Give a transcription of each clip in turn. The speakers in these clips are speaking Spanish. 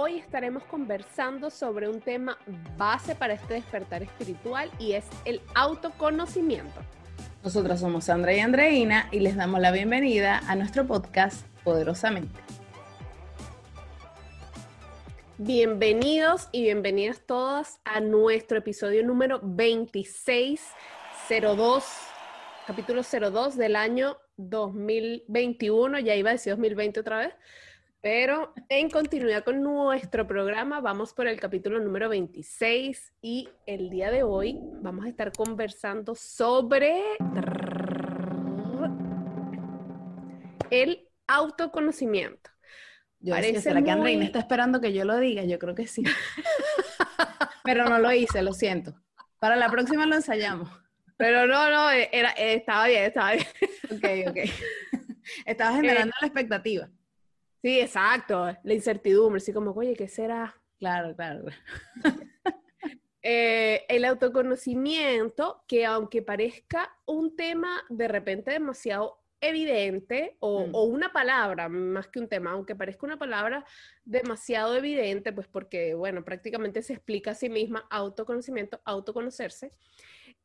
hoy estaremos conversando sobre un tema base para este despertar espiritual y es el autoconocimiento. Nosotras somos Sandra y Andreina y les damos la bienvenida a nuestro podcast Poderosamente. Bienvenidos y bienvenidas todas a nuestro episodio número 2602, capítulo 02 del año 2021, ya iba a decir 2020 otra vez, pero en continuidad con nuestro programa, vamos por el capítulo número 26 y el día de hoy vamos a estar conversando sobre el autoconocimiento. Yo Parece ¿será que Andreina está esperando que yo lo diga? Yo creo que sí. Pero no lo hice, lo siento. Para la próxima lo ensayamos. Pero no, no, eh, era, eh, estaba bien, estaba bien. Ok, ok. Estaba generando la expectativa. Sí, exacto. La incertidumbre, así como, oye, ¿qué será? Claro, claro. Eh, el autoconocimiento, que aunque parezca un tema de repente demasiado evidente o, mm. o, una palabra, más que un tema, aunque parezca una palabra demasiado evidente, pues porque, bueno, prácticamente se explica a sí misma autoconocimiento, autoconocerse,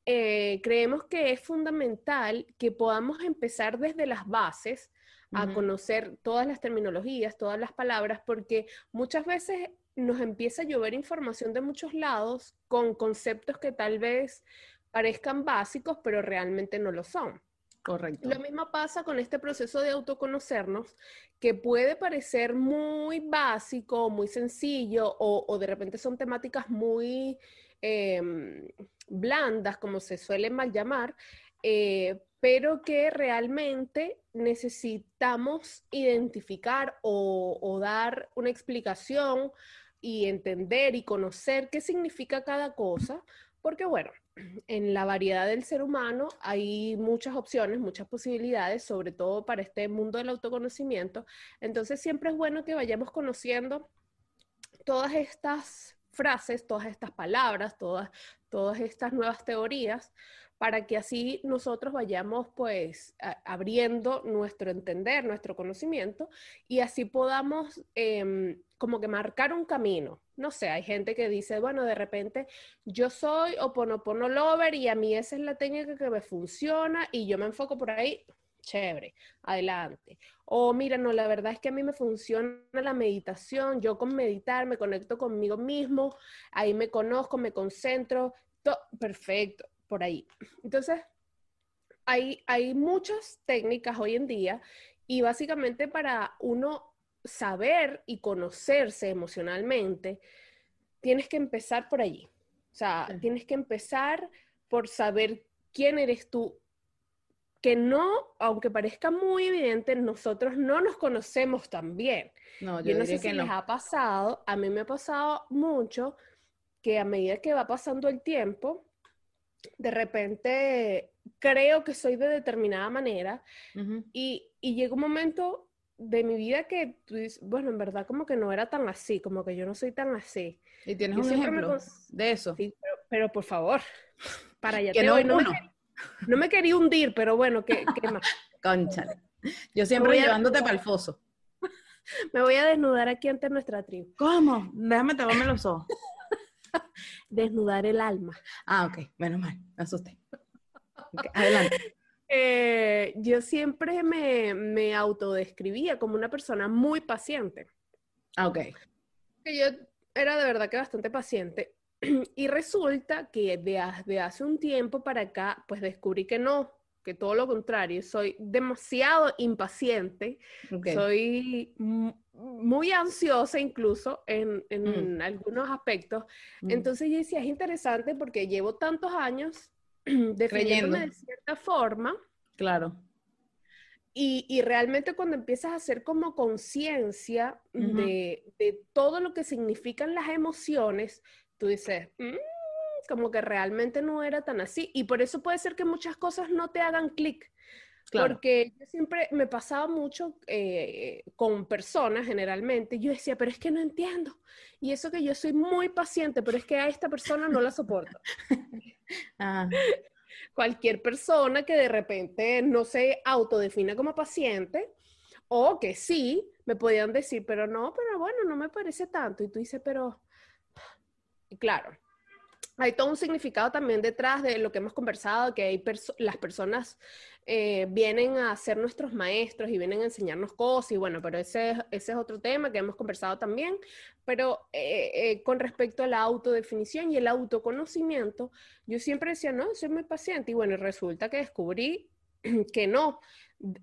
eh, creemos que es fundamental que podamos empezar desde las bases a conocer todas las terminologías, todas las palabras, porque muchas veces nos empieza a llover información de muchos lados con conceptos que tal vez parezcan básicos, pero realmente no lo son. Correcto. Lo mismo pasa con este proceso de autoconocernos, que puede parecer muy básico, muy sencillo, o, de repente son temáticas muy em, blandas, como se suele mal llamar, eh, pero que realmente necesitamos identificar o dar una explicación y entender y conocer qué significa cada cosa, porque bueno, en la variedad del ser humano hay muchas opciones, muchas posibilidades, sobre todo para este mundo del autoconocimiento. Entonces siempre es bueno que vayamos conociendo todas estas frases, todas estas palabras, todas, todas estas nuevas teorías, para que así nosotros vayamos pues abriendo nuestro entender, nuestro conocimiento y así podamos em, como que marcar un camino. No sé, hay gente que dice, bueno, de repente yo soy Oponopono Lover y a mí esa es la técnica que me funciona y yo me enfoco por ahí, chévere, adelante. O mira, no, la verdad es que a mí me funciona la meditación, yo con meditar me conecto conmigo mismo, ahí me conozco, me concentro, perfecto, por ahí. Entonces, hay, hay muchas técnicas hoy en día y básicamente para uno saber y conocerse emocionalmente, tienes que empezar por allí. O sea, tienes que empezar por saber quién eres tú, que no, aunque parezca muy evidente, nosotros no nos conocemos tan bien. No, yo, no sé si les ha pasado, a mí me ha pasado mucho que a medida que va pasando el tiempo, de repente creo que soy de determinada manera y, y llega un momento de mi vida que tú dices, bueno, en verdad como que no era tan así, como que yo no soy tan así. ¿Y tienes un ejemplo de eso? Sí, pero, por favor, para allá te no, No, me, no, me, quería hundir, pero bueno, ¿qué, qué más? Conchale. Yo siempre llevándote para el foso. Me voy a desnudar aquí ante nuestra tribu. ¿Cómo? Déjame taparme los ojos. Desnudar el alma. Ah, ok. Menos mal. Me asusté. adelante. Eh, yo siempre me, me, autodescribía como una persona muy paciente. Ah, ok. Yo era de verdad que bastante paciente. Y resulta que de, hace un tiempo para acá, pues descubrí que no, que todo lo contrario, soy demasiado impaciente, soy muy ansiosa incluso en, en mm. algunos aspectos. Mm. Entonces yo decía, es interesante porque llevo tantos años defendiéndome de cierta forma. Claro. Y, y, realmente cuando empiezas a hacer como conciencia de, de, todo lo que significan las emociones, tú dices, mm, como que realmente no era tan así. Y por eso puede ser que muchas cosas no te hagan clic. Porque yo siempre me pasaba mucho eh, con personas generalmente, yo decía, pero es que no entiendo. Y eso que yo soy muy paciente, pero es que a esta persona no la soporto. Ah. Cualquier persona que de repente no se autodefina como paciente O que sí, me podían decir, pero no, pero bueno, no me parece tanto. Y tú dices, pero, claro, hay todo un significado también detrás de lo que hemos conversado, que las personas eh, vienen a ser nuestros maestros y vienen a enseñarnos cosas, y bueno, pero ese, ese es otro tema que hemos conversado también, pero eh, eh, con respecto a la autodefinición y el autoconocimiento, yo siempre decía, no, soy muy paciente, y bueno, resulta que descubrí que no,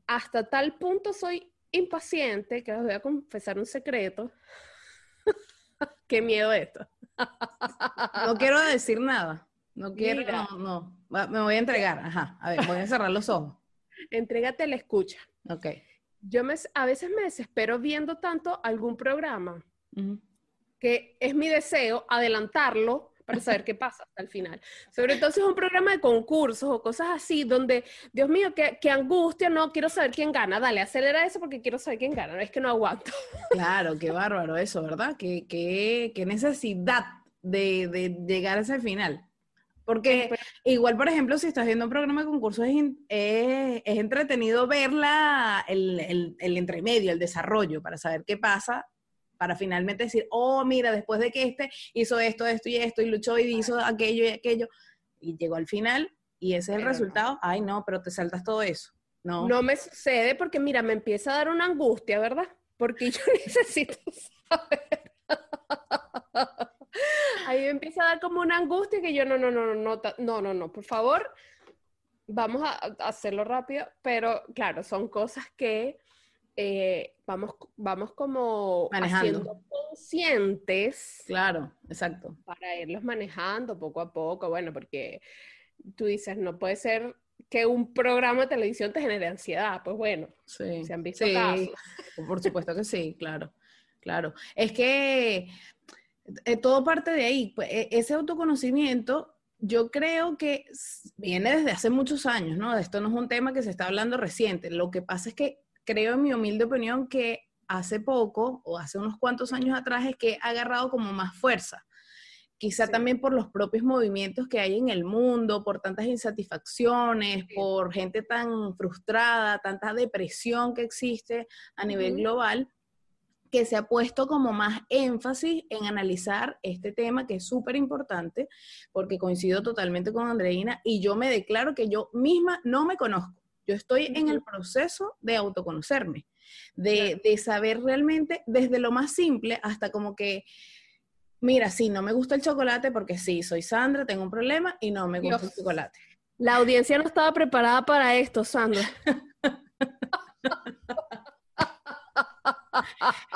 hasta tal punto soy impaciente, que les voy a confesar un secreto, qué miedo esto no quiero decir nada. No quiero, no, no. Me voy a entregar. Ajá. A ver, voy a cerrar los ojos. Entrégate la escucha. Ok. Yo me, a veces me desespero viendo tanto algún programa que es mi deseo adelantarlo para saber qué pasa hasta el final. Sobre todo si es un programa de concursos o cosas así, donde, Dios mío, qué, qué, angustia, no, quiero saber quién gana. Dale, acelera eso porque quiero saber quién gana. No es que no aguanto. Claro, qué bárbaro eso, ¿verdad? Qué, qué, qué necesidad de, de, llegar a ese final. Porque igual, por ejemplo, si estás viendo un programa de concursos, es, es, es entretenido ver el, el, el entremedio, el desarrollo, para saber qué pasa para finalmente decir, oh, mira, después de que este hizo esto, esto y esto, y luchó y hizo aquello y aquello, y llegó al final, y ese es el resultado, ay, no, pero te saltas todo eso. No. no me sucede porque, mira, me empieza a dar una angustia, ¿verdad? Porque yo necesito saber. Ahí me empieza a dar como una angustia que yo no, no, no, no, no, no, no, no, por favor, vamos a hacerlo rápido, pero claro, son cosas que eh, vamos, vamos como manejando. conscientes. Claro, exacto. Para irlos manejando poco a poco, bueno, porque tú dices, no puede ser que un programa de televisión te genere ansiedad, pues bueno, sí. se han visto casos. Por supuesto que sí, claro, claro. Es que eh, todo parte de ahí, pues, e, ese autoconocimiento yo creo que viene desde hace muchos años, ¿no? Esto no es un tema que se está hablando reciente. Lo que pasa es que creo en mi humilde opinión que hace poco o hace unos cuantos años atrás es que ha agarrado como más fuerza. Quizá también por los propios movimientos que hay en el mundo, por tantas insatisfacciones, por gente tan frustrada, tanta depresión que existe a nivel global, que se ha puesto como más énfasis en analizar este tema que es súper importante, porque coincido totalmente con Andreina y yo me declaro que yo misma no me conozco. Yo estoy en el proceso de autoconocerme, de, de saber realmente desde lo más simple hasta como que, mira, sí, no me gusta el chocolate porque sí, soy Sandra, tengo un problema y no me gusta el chocolate. La audiencia no estaba preparada para esto, Sandra.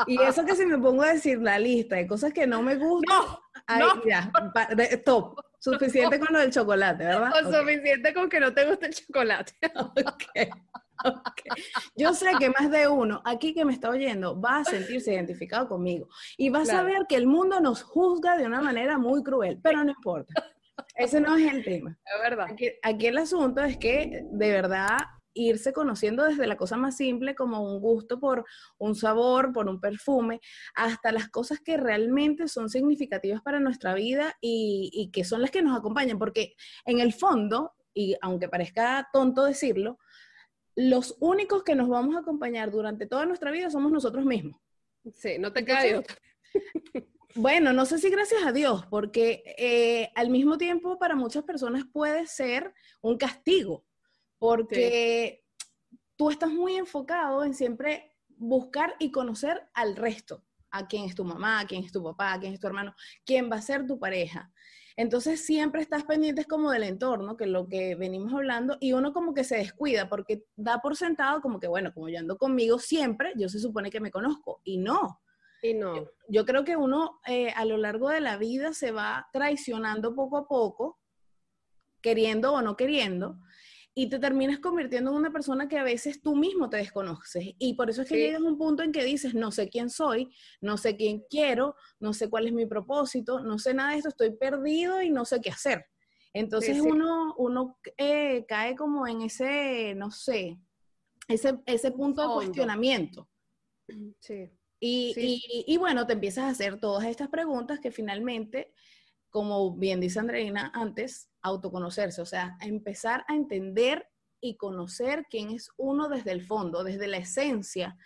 y eso que si me pongo a decir la lista de cosas que no me gustan, no, ya, stop. Suficiente con lo del chocolate, ¿verdad? O suficiente con que no te guste el chocolate. okay. Yo sé que más de uno aquí que me está oyendo va a sentirse identificado conmigo y va a saber que el mundo nos juzga de una manera muy cruel, pero no importa. Ese no es el tema. Es verdad. aquí el asunto es que de verdad irse conociendo desde la cosa más simple como un gusto por un sabor, por un perfume, hasta las cosas que realmente son significativas para nuestra vida y, que son las que nos acompañan, porque en el fondo, y aunque parezca tonto decirlo, los únicos que nos vamos a acompañar durante toda nuestra vida somos nosotros mismos. Sí, no te caes. Bueno, no sé si gracias a Dios, porque eh, al mismo tiempo para muchas personas puede ser un castigo, porque tú estás muy enfocado en siempre buscar y conocer al resto, a quién es tu mamá, a quién es tu papá, a quién es tu hermano, quién va a ser tu pareja. Entonces siempre estás pendientes como del entorno, que es lo que venimos hablando, y uno como que se descuida porque da por sentado como que, bueno, como yo ando conmigo siempre, yo se supone que me conozco, y no. Y no. Yo, creo que uno eh, a lo largo de la vida se va traicionando poco a poco, queriendo o no queriendo, y te terminas convirtiendo en una persona que a veces tú mismo te desconoces. Y por eso es que llegas a un punto en que dices, no sé quién soy, no sé quién quiero, no sé cuál es mi propósito, no sé nada de esto, estoy perdido y no sé qué hacer. Entonces uno, uno eh, cae como en ese, no sé, ese, ese punto de cuestionamiento. Sí. Y, y, y, bueno, te empiezas a hacer todas estas preguntas que finalmente como bien dice Andreina antes, autoconocerse, o sea, empezar a entender y conocer quién es uno desde el fondo, desde la esencia,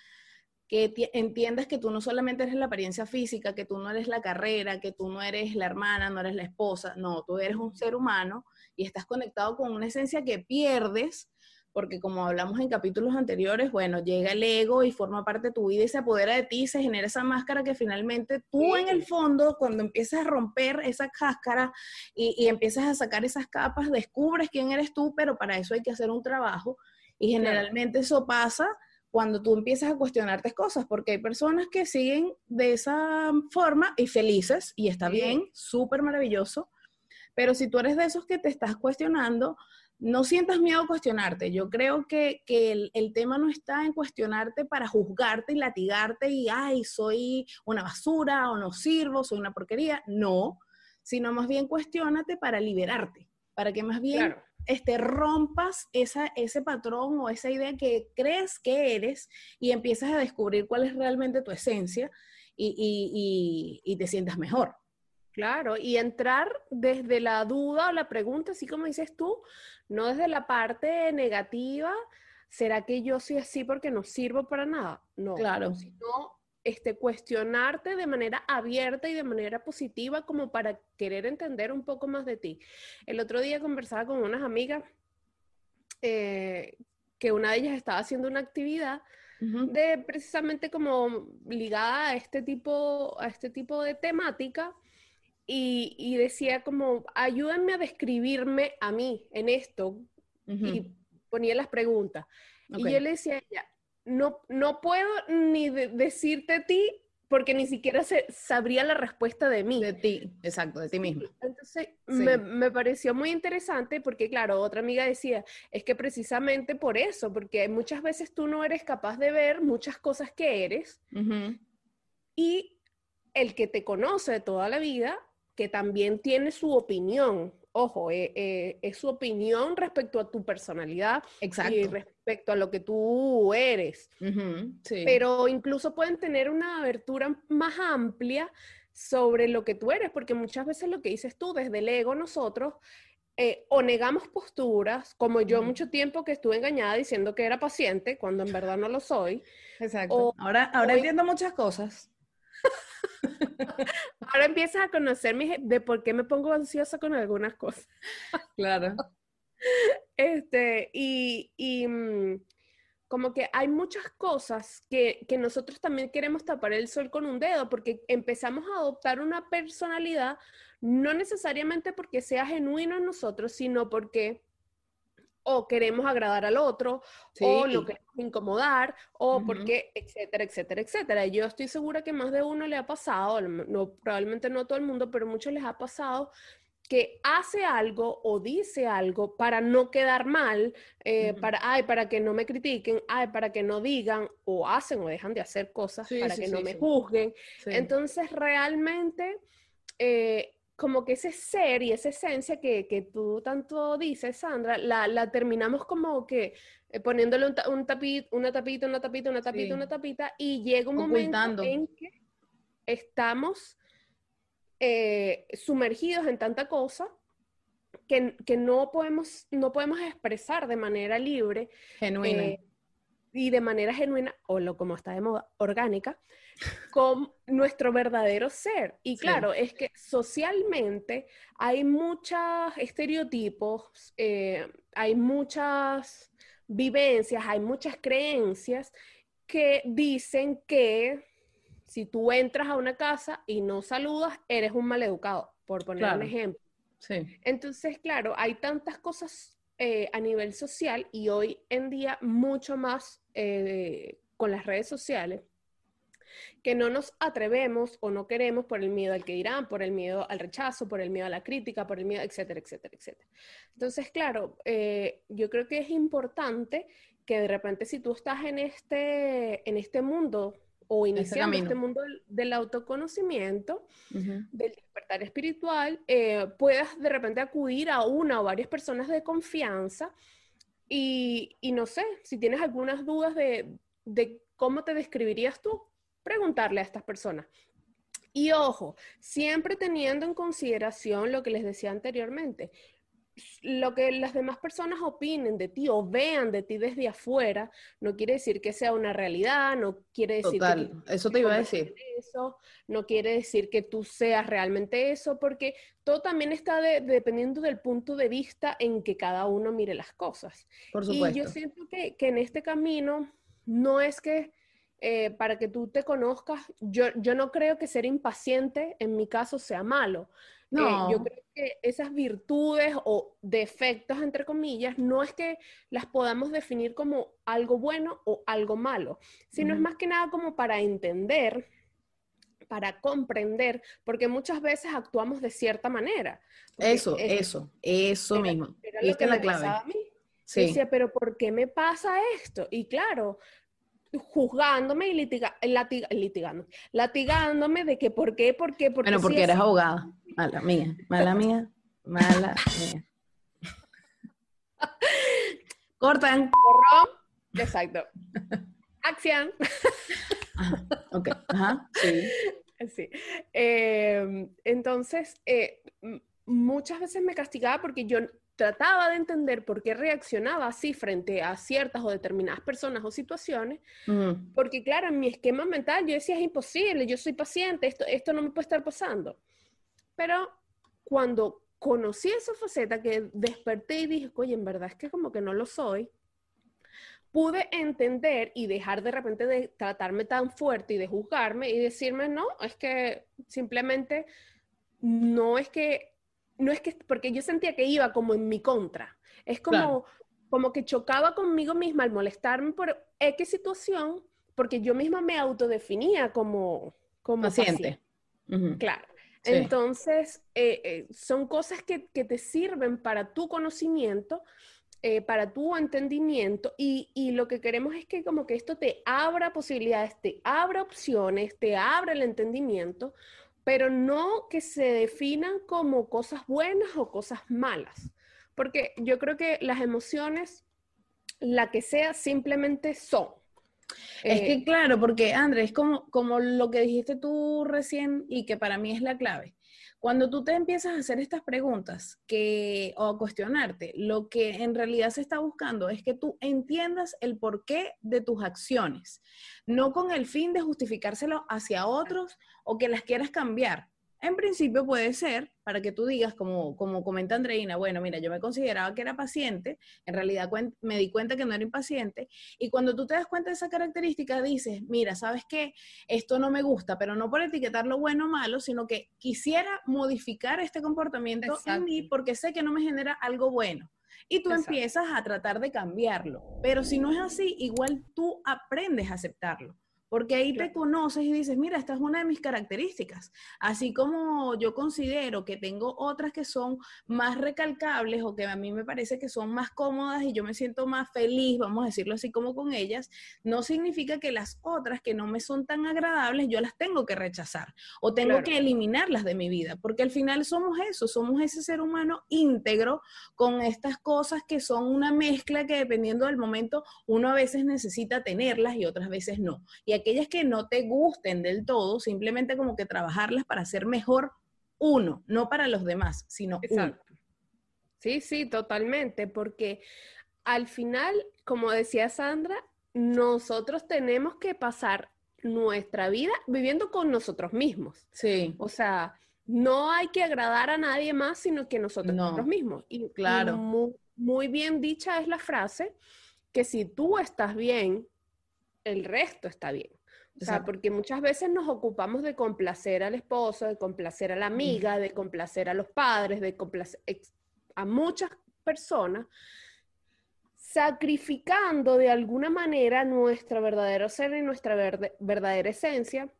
que entiendas que tú no solamente eres la apariencia física, que tú no eres la carrera, que tú no eres la hermana, no eres la esposa, no, tú eres un ser humano y estás conectado con una esencia que pierdes porque como hablamos en capítulos anteriores, bueno, llega el ego y forma parte de tu vida y se apodera de ti, se genera esa máscara que finalmente tú en el fondo, cuando empiezas a romper esa cáscara y, empiezas a sacar esas capas, descubres quién eres tú, pero para eso hay que hacer un trabajo. Y generalmente eso pasa cuando tú empiezas a cuestionarte cosas, porque hay personas que siguen de esa forma y felices y está bien, súper maravilloso, pero si tú eres de esos que te estás cuestionando, no sientas miedo a cuestionarte. Yo creo que, el, tema no está en cuestionarte para juzgarte y latigarte y, ay, soy una basura o no sirvo, soy una porquería. No, sino más bien cuestionate para liberarte, para que más bien este, rompas esa, ese patrón o esa idea que crees que eres y empiezas a descubrir cuál es realmente tu esencia y te sientas mejor. Claro, y entrar desde la duda o la pregunta, así como dices tú, no desde la parte negativa, ¿será que yo soy así porque no sirvo para nada? No, claro. sino este, cuestionarte de manera abierta y de manera positiva como para querer entender un poco más de ti. El otro día conversaba con unas amigas eh, que una de ellas estaba haciendo una actividad de precisamente como ligada a este tipo, a este tipo de temática y, decía como, ayúdenme a describirme a mí en esto. Y ponía las preguntas. Y yo le decía a ella, no, no puedo ni decirte a ti porque ni siquiera se, sabría la respuesta de mí. De ti, exacto, de ti mismo. Entonces, me, me, pareció muy interesante porque, claro, otra amiga decía, es que precisamente por eso, porque muchas veces tú no eres capaz de ver muchas cosas que eres y el que te conoce de toda la vida que también tiene su opinión. Ojo, eh, eh, es su opinión respecto a tu personalidad y respecto a lo que tú eres. Pero incluso pueden tener una abertura más amplia sobre lo que tú eres, porque muchas veces lo que dices tú, desde el ego nosotros, eh, o negamos posturas, como yo mucho tiempo que estuve engañada diciendo que era paciente, cuando en verdad no lo soy. Exacto. ahora ahora entiendo muchas cosas. Ahora empiezas a conocerme de por qué me pongo ansiosa con algunas cosas. Claro. Este, y, y mm, como que hay muchas cosas que, que, nosotros también queremos tapar el sol con un dedo, porque empezamos a adoptar una personalidad, no necesariamente porque sea genuino en nosotros, sino porque o queremos agradar al otro, o lo queremos incomodar, o porque, etcétera, etcétera, etcétera. Yo estoy segura que más de uno le ha pasado, no, probablemente no todo el mundo, pero muchos les ha pasado que hace algo o dice algo para no quedar mal, eh, para, ay, para que no me critiquen, ay, para que no digan, o hacen o dejan de hacer cosas para que no me juzguen. Entonces, realmente... Eh, como que ese ser y esa esencia que, que tú tanto dices, Sandra, la, la terminamos como que eh, poniéndole un, un tapit, una tapita, una tapita, una tapita, una tapita, y llega un momento en que estamos eh, sumergidos en tanta cosa que, que, no, podemos, no podemos expresar de manera libre. Genuina. Eh, y de manera genuina, o lo como está de moda, orgánica, con nuestro verdadero ser. Y claro, es que socialmente hay muchos estereotipos, eh, hay muchas vivencias, hay muchas creencias que dicen que si tú entras a una casa y no saludas, eres un maleducado, por poner un ejemplo. Entonces, claro, hay tantas cosas eh, a nivel social y hoy en día mucho más eh, con las redes sociales que no nos atrevemos o no queremos por el miedo al que dirán, por el miedo al rechazo, por el miedo a la crítica, por el miedo, etcétera, etcétera, etcétera. Entonces, claro, eh, yo creo que es importante que de repente si tú estás en este, en este mundo o iniciando este mundo del, autoconocimiento, del despertar espiritual, eh, puedas de repente acudir a una o varias personas de confianza y, no sé, si tienes algunas dudas de, de cómo te describirías tú, preguntarle a estas personas. Y ojo, siempre teniendo en consideración lo que les decía anteriormente, lo que las demás personas opinen de ti o vean de ti desde afuera no quiere decir que sea una realidad, no quiere decir Total, eso te iba a decir. Eso, no quiere decir que tú seas realmente eso, porque todo también está dependiendo del punto de vista en que cada uno mire las cosas. Por supuesto. Y yo siento que, que en este camino no es que eh, para que tú te conozcas, yo, yo no creo que ser impaciente en mi caso sea malo. Eh, no. yo creo que esas virtudes o defectos, entre comillas, no es que las podamos definir como algo bueno o algo malo, sino es más que nada como para entender, para comprender, porque muchas veces actuamos de cierta manera. Eso, eso, eso mismo. Era lo que la clave. A mí. Sí. Decía, pero ¿por qué me pasa esto? Y claro, juzgándome y litiga, litigando, latigándome de que por qué, por qué, por qué. Bueno, porque eres abogada. Mala mía, mala mía, mala mía. Cortan. Corrón. Exacto. Acción. ok, ajá, sí. Sí. Em, entonces, eh, muchas veces me castigaba porque yo trataba de entender por qué reaccionaba así frente a ciertas o determinadas personas o situaciones, porque claro, en mi esquema mental yo decía, es imposible, yo soy paciente, esto, esto no me puede estar pasando. Pero cuando conocí esa faceta que desperté y dije, oye, en verdad es que como que no lo soy, pude entender y dejar de repente de tratarme tan fuerte y de juzgarme y decirme, no, es que simplemente no es que no es que, porque yo sentía que iba como en mi contra. Es como, como que chocaba conmigo misma al molestarme por X situación, porque yo misma me autodefinía como, como paciente. Claro. Entonces, eh, eh, son cosas que, te sirven para tu conocimiento, eh, para tu entendimiento, y, y, lo que queremos es que como que esto te abra posibilidades, te abra opciones, te abra el entendimiento, pero no que se definan como cosas buenas o cosas malas, porque yo creo que las emociones, la que sea, simplemente son. Es que eh, claro, porque Andrés, es como, como lo que dijiste tú recién y que para mí es la clave. Cuando tú te empiezas a hacer estas preguntas que, o a cuestionarte, lo que en realidad se está buscando es que tú entiendas el porqué de tus acciones, no con el fin de justificárselo hacia otros o que las quieras cambiar, en principio puede ser para que tú digas, como, como comenta Andreina, bueno, mira, yo me consideraba que era paciente, en realidad me di cuenta que no era impaciente, y cuando tú te das cuenta de esa característica, dices, mira, ¿sabes qué? Esto no me gusta, pero no por etiquetarlo bueno o malo, sino que quisiera modificar este comportamiento en mí porque sé que no me genera algo bueno. Y tú empiezas a tratar de cambiarlo. Pero si no es así, igual tú aprendes a aceptarlo. Porque ahí te conoces y dices, mira, esta es una de mis características. Así como yo considero que tengo otras que son más recalcables o que a mí me parece que son más cómodas y yo me siento más feliz, vamos a decirlo así como con ellas, no significa que las otras que no me son tan agradables yo las tengo que rechazar o tengo que eliminarlas de mi vida. Porque al final somos eso, somos ese ser humano íntegro con estas cosas que son una mezcla que dependiendo del momento uno a veces necesita tenerlas y otras veces no. Y aquellas que no te gusten del todo, simplemente como que trabajarlas para ser mejor uno, no para los demás, sino Exacto. uno. Sí, sí, totalmente, porque al final, como decía Sandra, nosotros tenemos que pasar nuestra vida viviendo con nosotros mismos. Sí. O sea, no hay que agradar a nadie más, sino que nosotros mismos. Y, claro. muy, bien dicha es la frase que si tú estás bien, el resto está bien. O sea, porque muchas veces nos ocupamos de complacer al esposo, de complacer a la amiga, de complacer a los padres, de complacer a muchas personas, sacrificando de alguna manera nuestro verdadero ser y nuestra verdadera esencia.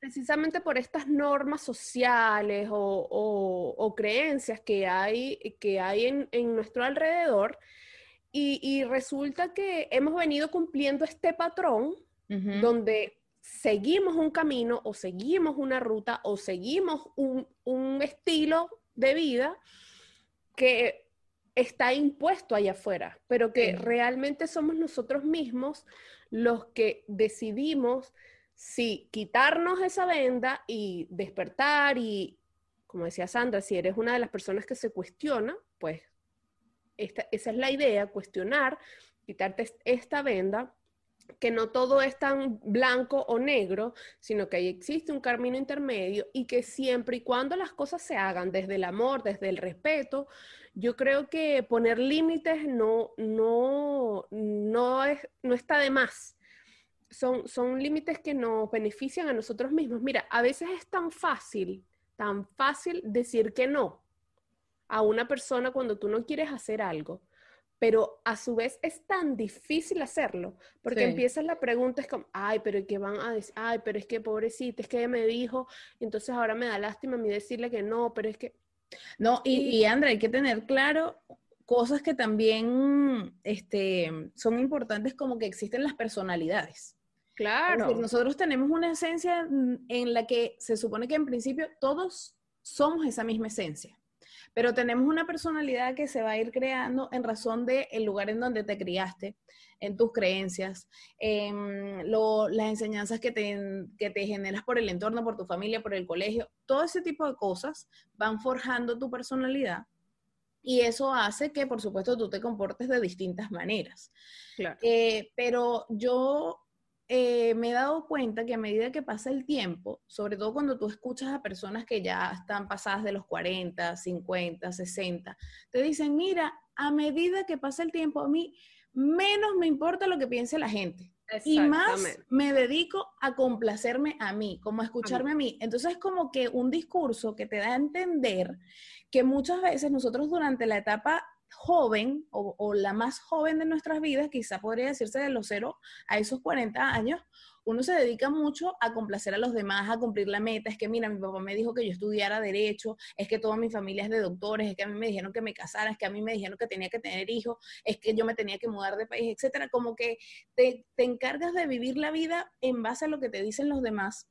Precisamente por estas normas sociales o, creencias que hay, que hay en, nuestro alrededor y, resulta que hemos venido cumpliendo este patrón donde seguimos un camino o seguimos una ruta o seguimos un, estilo de vida que está impuesto allá afuera, pero que realmente somos nosotros mismos los que decidimos si quitarnos esa venda y despertar y, como decía Sandra, si eres una de las personas que se cuestiona, pues esa es la idea, cuestionar, quitarte esta venda que no todo es tan blanco o negro, sino que ahí existe un camino intermedio y que siempre y cuando las cosas se hagan desde el amor, desde el respeto, yo creo que poner límites no, no, no, es, no está de más. Son, son límites que nos benefician a nosotros mismos. Mira, a veces es tan fácil, tan fácil decir que no a una persona cuando tú no quieres hacer algo pero a su vez es tan difícil hacerlo, porque empiezas la pregunta, es como, ay, pero ¿qué van a decir? Ay, pero es que pobrecita, es que ella me dijo, entonces ahora me da lástima a mí decirle que no, pero es que... No, y, y Andrea, hay que tener claro cosas que también este, son importantes como que existen las personalidades. Claro. nosotros tenemos una esencia en la que se supone que en principio todos somos esa misma esencia pero tenemos una personalidad que se va a ir creando en razón del el lugar en donde te criaste, en tus creencias, en las enseñanzas que te, que te generas por el entorno, por tu familia, por el colegio. Todo ese tipo de cosas van forjando tu personalidad y eso hace que, por supuesto, tú te comportes de distintas maneras. Claro. Eh, pero yo eh, me he dado cuenta que a medida que pasa el tiempo, sobre todo cuando tú escuchas a personas que ya están pasadas de los 40, 50, 60, te dicen, mira, a medida que pasa el tiempo, a mí menos me importa lo que piense la gente. Y más me dedico a complacerme a mí, como a escucharme a mí. Entonces es como que un discurso que te da a entender que muchas veces nosotros durante la etapa joven o, la más joven de nuestras vidas, quizá podría decirse de los 0 a esos 40 años, uno se dedica mucho a complacer a los demás, a cumplir la meta. Es que, mira, mi papá me dijo que yo estudiara derecho, es que toda mi familia es de doctores, es que a mí me dijeron que me casara, es que a mí me dijeron que tenía que tener hijos, es que yo me tenía que mudar de país, etcétera. Como que te, te encargas de vivir la vida en base a lo que te dicen los demás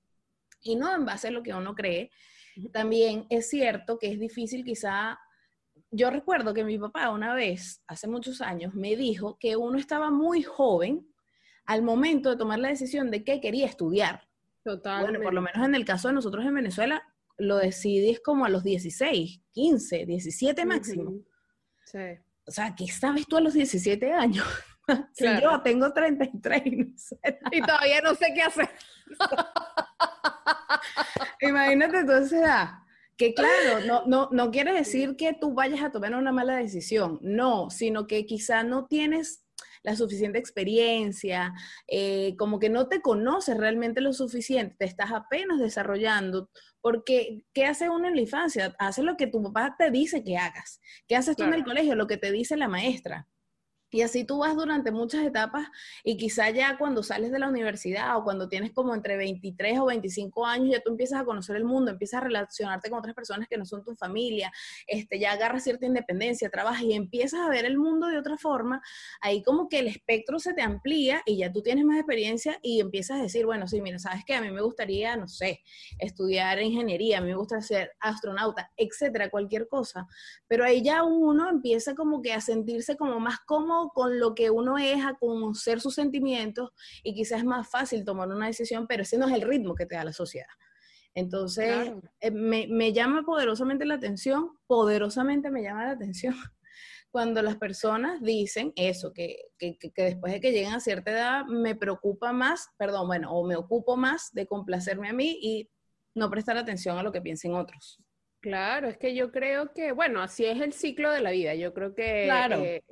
y no en base a lo que uno cree. También es cierto que es difícil quizá yo recuerdo que mi papá una vez, hace muchos años, me dijo que uno estaba muy joven al momento de tomar la decisión de qué quería estudiar. Total. Bueno, por lo menos en el caso de nosotros en Venezuela, lo decidís como a los 16, 15, 17 máximo. Sí. O sea, ¿qué sabes tú a los 17 años? si yo tengo 33 y todavía no sé qué hacer. Imagínate esa edad. Que claro, no, no, no quiere decir que tú vayas a tomar una mala decisión, no, sino que quizá no tienes la suficiente experiencia, eh, como que no te conoces realmente lo suficiente, te estás apenas desarrollando, porque ¿qué hace uno en la infancia? Hace lo que tu papá te dice que hagas. ¿Qué haces tú en el colegio? Lo que te dice la maestra. Y así tú vas durante muchas etapas y quizá ya cuando sales de la universidad o cuando tienes como entre 23 o 25 años, ya tú empiezas a conocer el mundo, empiezas a relacionarte con otras personas que no son tu familia, este, ya agarras cierta independencia, trabajas y empiezas a ver el mundo de otra forma, ahí como que el espectro se te amplía y ya tú tienes más experiencia y empiezas a decir, bueno, sí, mira, sabes que a mí me gustaría, no sé, estudiar ingeniería, a mí me gusta ser astronauta, etcétera, cualquier cosa, pero ahí ya uno empieza como que a sentirse como más cómodo con lo que uno es, a conocer sus sentimientos y quizás es más fácil tomar una decisión, pero ese no es el ritmo que te da la sociedad. Entonces, eh, me, llama poderosamente la atención, poderosamente me llama la atención cuando las personas dicen eso, que, que, después de que lleguen a cierta edad me preocupa más, perdón, bueno, o me ocupo más de complacerme a mí y no prestar atención a lo que piensen otros. Claro, es que yo creo que, bueno, así es el ciclo de la vida. Yo creo que claro. Eh,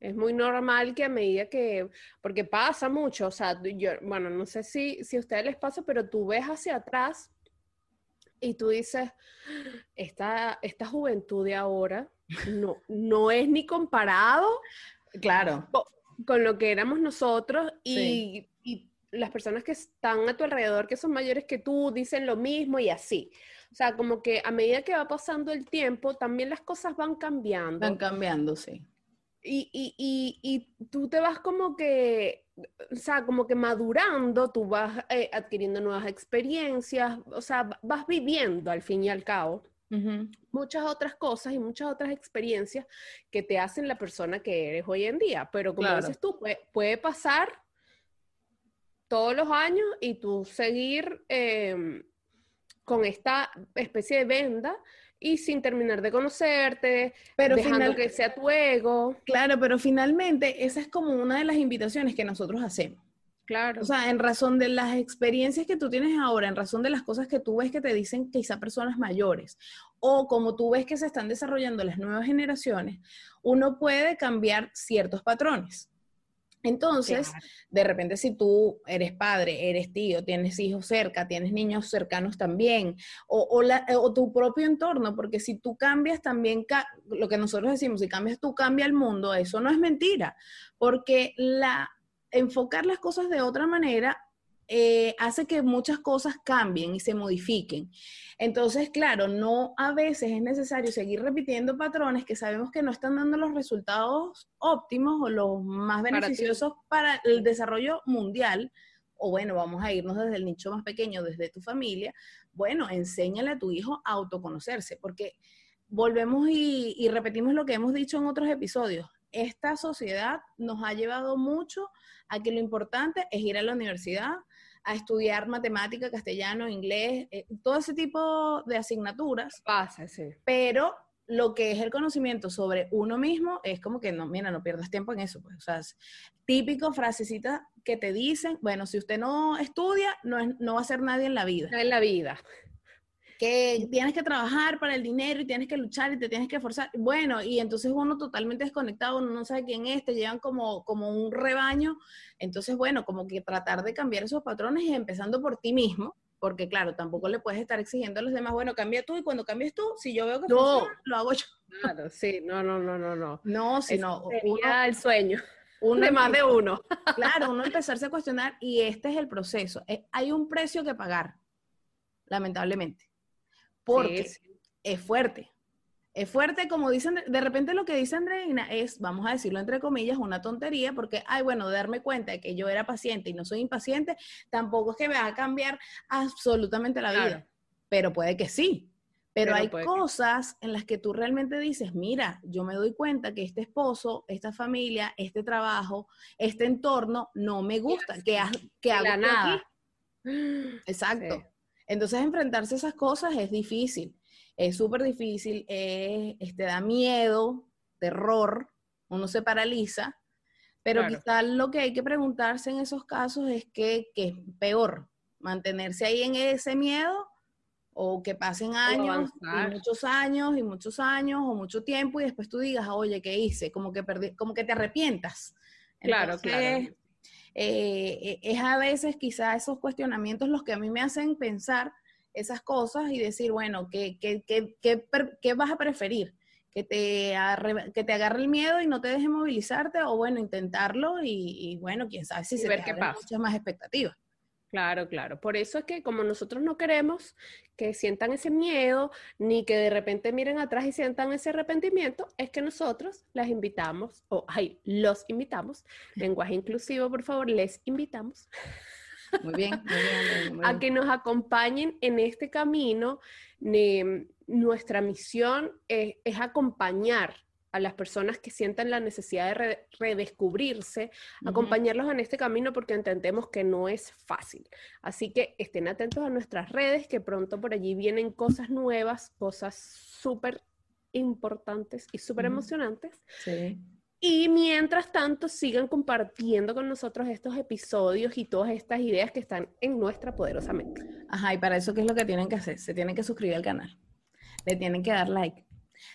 es muy normal que a medida que, porque pasa mucho, o sea, yo, bueno, no sé si, si a ustedes les pasa, pero tú ves hacia atrás y tú dices, esta, esta juventud de ahora no, no es ni comparado, claro, con, lo que éramos nosotros y, y, las personas que están a tu alrededor, que son mayores que tú, dicen lo mismo y así. O sea, como que a medida que va pasando el tiempo, también las cosas van cambiando. Van cambiando, sí y, y, y, tú te vas como que, o sea, como que madurando, tú vas eh, adquiriendo nuevas experiencias, o sea, vas viviendo al fin y al cabo. Muchas otras cosas y muchas otras experiencias que te hacen la persona que eres hoy en día. Pero como dices tú, puede, pasar todos los años y tú seguir em, con esta especie de venda y sin terminar de conocerte, pero dejando que sea tu ego. Claro, pero finalmente esa es como una de las invitaciones que nosotros hacemos. Claro. O sea, en razón de las experiencias que tú tienes ahora, en razón de las cosas que tú ves que te dicen quizá personas mayores, o como tú ves que se están desarrollando las nuevas generaciones, uno puede cambiar ciertos patrones. Entonces, de repente si tú eres padre, eres tío, tienes hijos cerca, tienes niños cercanos también, o, o, tu propio entorno, porque si tú cambias también, lo que nosotros decimos, si cambias tú, cambia el mundo, eso no es mentira, porque la enfocar las cosas de otra manera eh, hace que muchas cosas cambien y se modifiquen. Entonces, claro, no a veces es necesario seguir repitiendo patrones que sabemos que no están dando los resultados óptimos o los más beneficiosos para, el desarrollo mundial. O bueno, vamos a irnos desde el nicho más pequeño, desde tu familia. Bueno, enséñale a tu hijo a autoconocerse, porque volvemos y repetimos lo que hemos dicho en otros episodios esta sociedad nos ha llevado mucho a que lo importante es ir a la universidad, a estudiar matemática, castellano, inglés, eh, todo ese tipo de asignaturas. Pasa, sí. Pero lo que es el conocimiento sobre uno mismo es como que no, mira, no pierdas tiempo en eso. Pues. O sea, típico frasecita que te dicen, bueno, si usted no estudia, no, no va a ser nadie en la vida. en la vida que tienes que trabajar para el dinero y tienes que luchar y te tienes que esforzar. Bueno, y entonces uno totalmente desconectado, uno no sabe quién es, te llevan como, como un rebaño. Entonces, bueno, como que tratar de cambiar esos patrones y empezando por ti mismo, porque claro, tampoco le puedes estar exigiendo a los demás, bueno, cambia tú y cuando cambies tú, si yo veo que no, funciona, lo hago yo. Claro, sí, no, no, no, no, no. No, sino sería el sueño. Uno de más de uno. Claro, uno empezarse a cuestionar y este es el proceso. Eh, hay un precio que pagar, lamentablemente porque es fuerte. Es fuerte, como dicen, de repente lo que dice Andreina es, vamos a decirlo entre comillas, una tontería, porque, ay, bueno, darme cuenta de que yo era paciente y no soy impaciente, tampoco es que me va a cambiar absolutamente la vida, pero puede que sí. Pero, hay cosas en las que tú realmente dices, mira, yo me doy cuenta que este esposo, esta familia, este trabajo, este entorno no me gusta, que, que hago nada. Exacto. Entonces, enfrentarse a esas cosas es difícil, es súper difícil, te este, da miedo, terror, uno se paraliza, pero quizás lo que hay que preguntarse en esos casos es qué es peor, mantenerse ahí en ese miedo o que pasen años, y muchos años y muchos años o mucho tiempo y después tú digas, oye, ¿qué hice? Como que perdí, como que te arrepientas. Claro, claro. Eh, eh, es a veces quizá esos cuestionamientos los que a mí me hacen pensar esas cosas y decir, bueno, ¿qué, qué, qué, qué vas a preferir? Que te, que te agarre el miedo y no te deje movilizarte o bueno, intentarlo y, bueno, quién sabe si se ver qué pasa. muchas más expectativas. Claro, claro. Por eso es que como nosotros no queremos que sientan ese miedo, ni que de repente miren atrás y sientan ese arrepentimiento, es que nosotros las invitamos, o ay, los invitamos, lenguaje inclusivo, por favor, les invitamos. Muy bien, muy bien, A que nos acompañen en este camino. nuestra misión es acompañar a las personas que sientan la necesidad de redescubrirse, acompañarlos en este camino porque entendemos que no es fácil. Así que estén atentos a nuestras redes, que pronto por allí vienen cosas nuevas, cosas súper importantes y súper emocionantes. Y mientras tanto, sigan compartiendo con nosotros estos episodios y todas estas ideas que están en nuestra poderosa mente. Ajá, y para eso, ¿qué es lo que tienen que hacer? Se tienen que suscribir al canal, le tienen que dar like,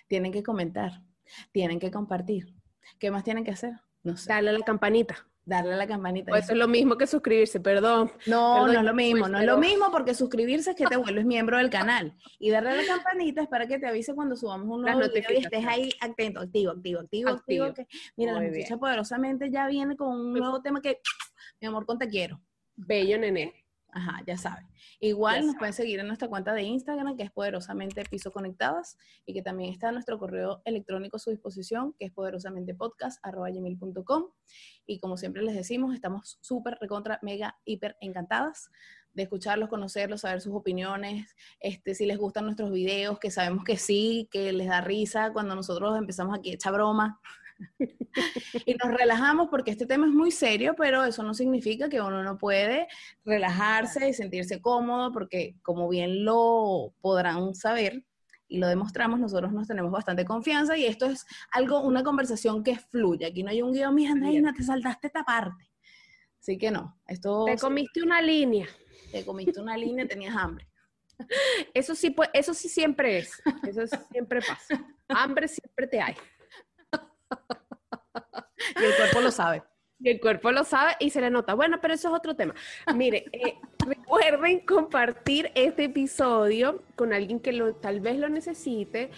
tienen que comentar, tienen que compartir. ¿Qué más tienen que hacer? No sé. Darle a la campanita. Darle a la campanita. Pues eso es lo mismo que suscribirse, perdón. No, no es lo mismo, no es lo mismo porque suscribirse es que te vuelves miembro del canal. Y darle a la campanita es para que te avise cuando subamos un nuevo video y estés ahí atento, activo, activo, activo, activo. mira, la muchacha poderosamente ya viene con un nuevo tema que, mi amor, con te quiero. Bello, nene. Ajá, ya saben. Igual nos pueden seguir en nuestra cuenta de Instagram, que es poderosamente piso conectadas, y que también está nuestro correo electrónico a su disposición, que es poderosamente podcast.com. Y como siempre les decimos, estamos súper, recontra, mega, hiper encantadas de escucharlos, conocerlos, saber sus opiniones, este, si les gustan nuestros videos, que sabemos que sí, que les da risa cuando nosotros empezamos aquí a echar broma. y nos relajamos porque este tema es muy serio, pero eso no significa que uno no puede relajarse y sentirse cómodo, porque como bien lo podrán saber, y lo demostramos, nosotros nos tenemos bastante confianza y esto es algo, una conversación que fluye. Aquí no hay un guion, mira, Andreina, te saltaste esta parte. Así que no, esto... Te comiste una línea. Te comiste una línea, tenías hambre. Eso sí, pues, eso sí siempre es. Eso siempre pasa. Hambre siempre te hay. Y el cuerpo lo sabe. Y el cuerpo lo sabe y se le nota. Bueno, pero eso es otro tema. Mire, eh, recuerden compartir este episodio con alguien que lo, tal vez lo necesite,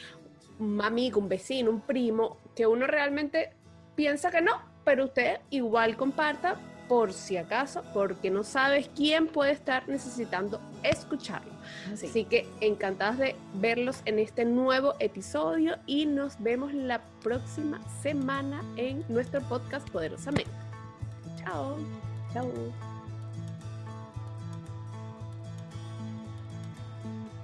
un amigo, un vecino, un primo, que uno realmente piensa que no, pero usted igual comparta por si acaso, porque no sabes quién puede estar necesitando escucharlo. Así que encantadas de verlos en este nuevo episodio y nos vemos la próxima semana en nuestro podcast Poderosamente. Chao. Chao.